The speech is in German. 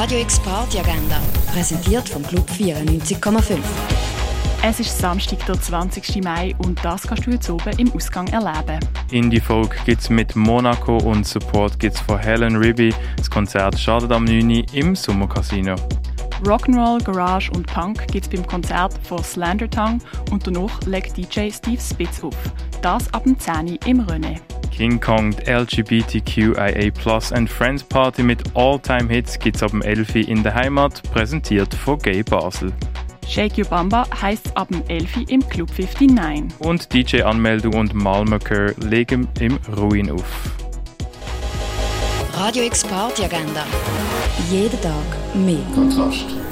Radio X Party Agenda, präsentiert vom Club 94,5. Es ist Samstag, der 20. Mai und das kannst du jetzt oben im Ausgang erleben. Indie-Folk gibt es mit Monaco und Support gibt es von Helen Ribby. Das Konzert startet am 9. im Sommercasino. Rock'n'Roll, Garage und Punk gibt es beim Konzert von Slander Tongue und danach legt DJ Steve Spitz auf. Das ab dem 10. im René. King Kong, LGBTQIA Plus and Friends Party mit All-Time-Hits gibt es ab dem 11. in der Heimat, präsentiert von Gay Basel. Shake Your Bamba heisst ab dem 11. im Club 59. Und DJ-Anmeldung und Malmaker legen im Ruin auf. Radio X Party Agenda. Jeden Tag mehr. Kontrast.